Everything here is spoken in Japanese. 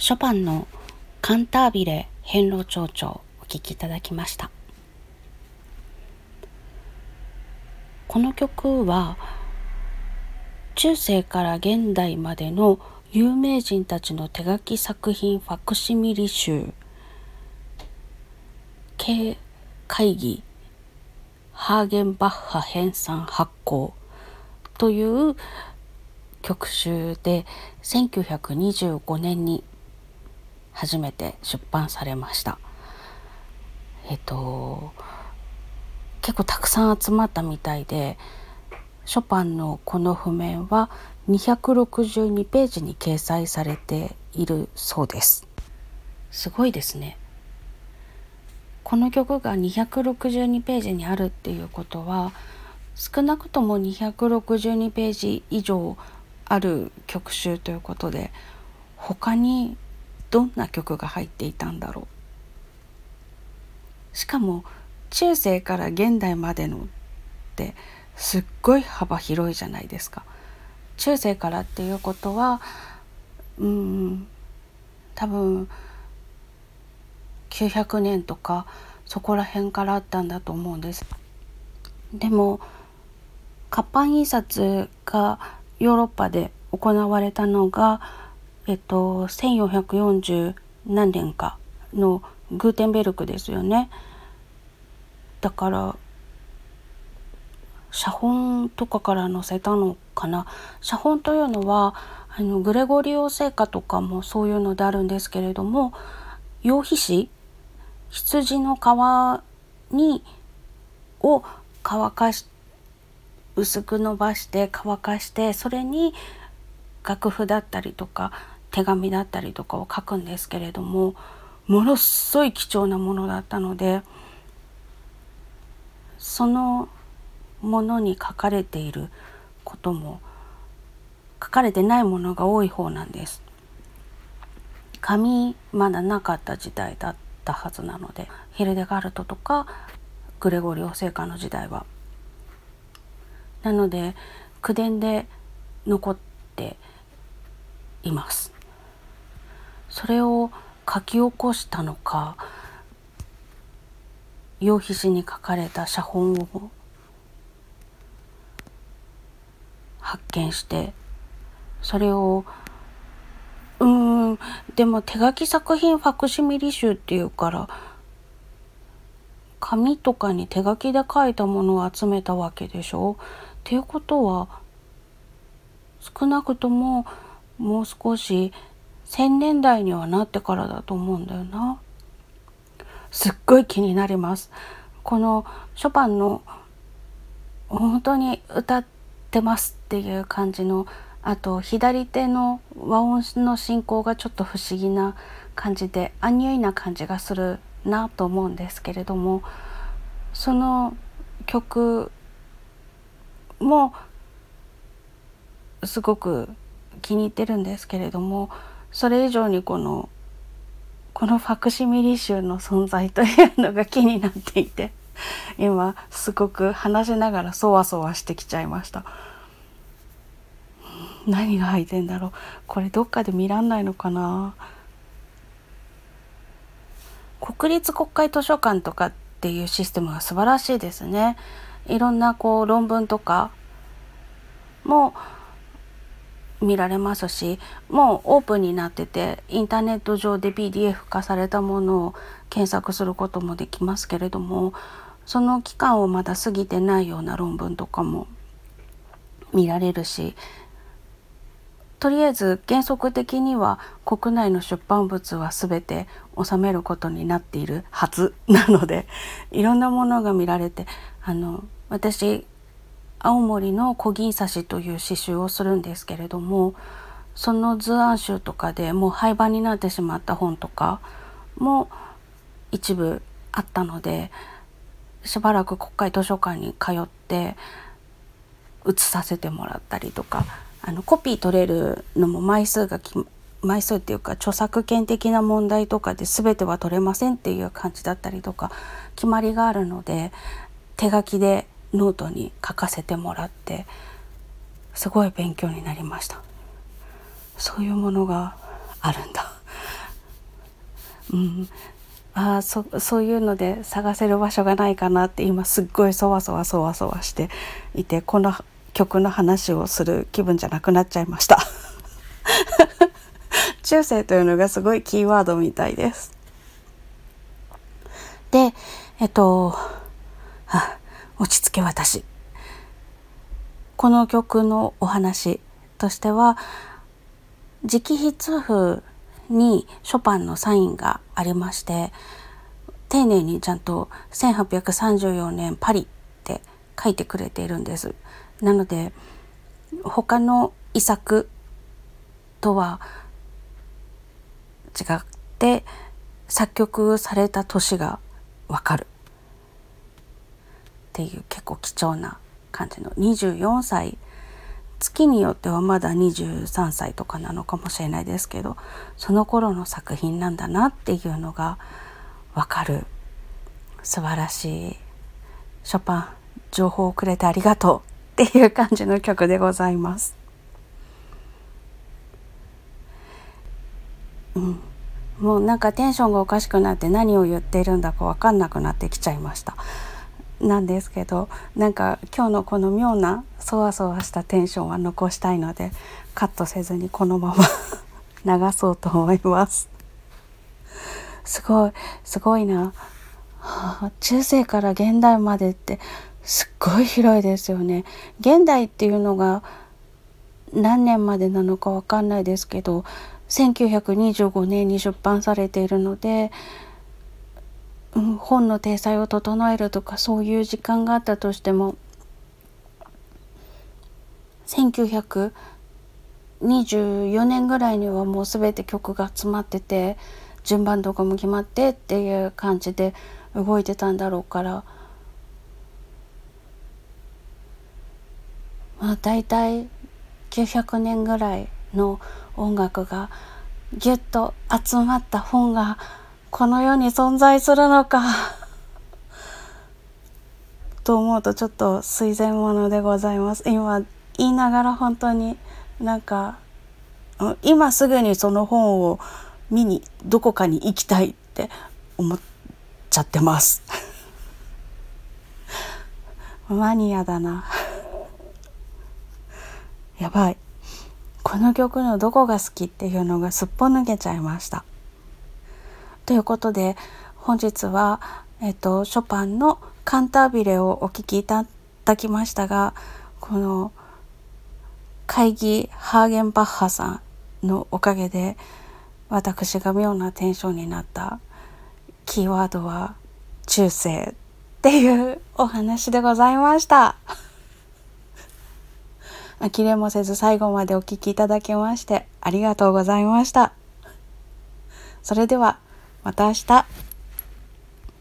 ショパンのカンタービレ変路長調お聴きいただきました。この曲は中世から現代までの有名人たちの手書き作品ファクシミリ集経会議ハーゲンバッハ編纂発行という曲集で1925年に初めて出版されました。えっと結構たくさん集まったみたいでショパンのこの譜面は262ページに掲載されているそうです。すごいですね。この曲が262ページにあるっていうことは少なくとも262ページ以上ある曲集ということで他にどんな曲が入っていたんだろうしかも中世から現代までのってすっごい幅広いじゃないですか。中世からっていうことはうん多分900年とかそこら辺からあったんだと思うんです。でも活版印刷がヨーロッパで行われたのが、えっと、1440何年かのグーテンベルクですよね。だから写本とかから載せたのかな写本というのはあのグレゴリオ聖歌とかもそういうのであるんですけれども羊皮紙羊の皮にを乾かし薄く伸ばして乾かしてそれに楽譜だったりとか手紙だったりとかを書くんですけれどもものすごい貴重なものだったのでそのものに書かれていることも書かれてないものが多い方なんです。紙まだなかった時代だったはずなのでヒルデガルトとかグレゴリオ聖歌の時代は。なので口伝で残っています。それを書き起こしたのか羊皮紙に書かれた写本を発見してそれをうんでも手書き作品ファクシミリ集っていうから紙とかに手書きで書いたものを集めたわけでしょ？っていうことは少なくとももう少し千年代にはなってからだと思うんだよな。すっごい気になります。このショパンの本当に歌ってますっていう感じのあと左手の和音の進行がちょっと不思議な感じでアニュイな感じがするなと思うんですけれどもその曲もすごく気に入ってるんですけれどもそれ以上にこのこのファクシミリ集の存在というのが気になっていて今すごく話しながらそわそわしてきちゃいました。何が入ってんだろう？これどっかで見らんないのかな？国立国会図書館とかっていうシステムが素晴らしいですね。いろんなこう論文とかも見られますしもうオープンになっててインターネット上で PDF 化されたものを検索することもできますけれどもその期間をまだ過ぎてないような論文とかも見られるしとりあえず原則的には国内の出版物は全て収めることになっているはずなのでいろんなものが見られてあの私青森の小銀刺しという刺繍をするんですけれどもその図案集とかでもう廃盤になってしまった本とかも一部あったのでしばらく国会図書館に通って写させてもらったりとかあのコピー取れるのも枚数が枚数っていうか著作権的な問題とかで全ては取れませんっていう感じだったりとか決まりがあるので手書きでノートに書かせてもらってすごい勉強になりました。そういうものがあるんだ。うん、あそそういうので探せる場所がないかなって今すっごいそわそわそわそわしていてこの曲の話をする気分じゃなくなっちゃいました。中世というのがすごいキーワードみたいです。でえっと落ち着け私この曲のお話としては直筆譜にショパンのサインがありまして丁寧にちゃんと1834年パリって書いてくれているんです。なので他の遺作とは違って作曲された年がわかるっていう結構貴重な感じの24歳月によってはまだ23歳とかなのかもしれないですけどその頃の作品なんだなっていうのがわかる素晴らしいショパン情報をくれてありがとうっていう感じの曲でございます。うん、もうなんかテンションがおかしくなって何を言っているんだか分かんなくなってきちゃいました。なんですけどなんか今日のこの妙なそわそわしたテンションは残したいのでカットせずにこのまま 流そうと思います。すごいすごいな、はあ、中世から現代までってすっごい広いですよね。現代っていうのが何年までなのかわかんないですけど1925年に出版されているので本の体裁を整えるとかそういう時間があったとしても1924年ぐらいにはもう全て曲が詰まってて順番とかも決まってっていう感じで動いてたんだろうからまあ大体900年ぐらいの音楽がぎゅっと集まった本がこの世に存在するのか。と思うとちょっと垂涎ものでございます。今言いながら本当になんか今すぐにその本を見にどこかに行きたいって思っちゃってます。マニアだな。やばい。この曲のどこが好きっていうのがすっぽ抜けちゃいました。ということで本日は、えっと、ショパンの「カンタービレ」をお聴きいただきましたがこの会議ハーゲンバッハさんのおかげで私が妙なテンションになったキーワードは中世っていうお話でございました。呆れもせず最後までお聴きいただきましてありがとうございました。それではまた明日。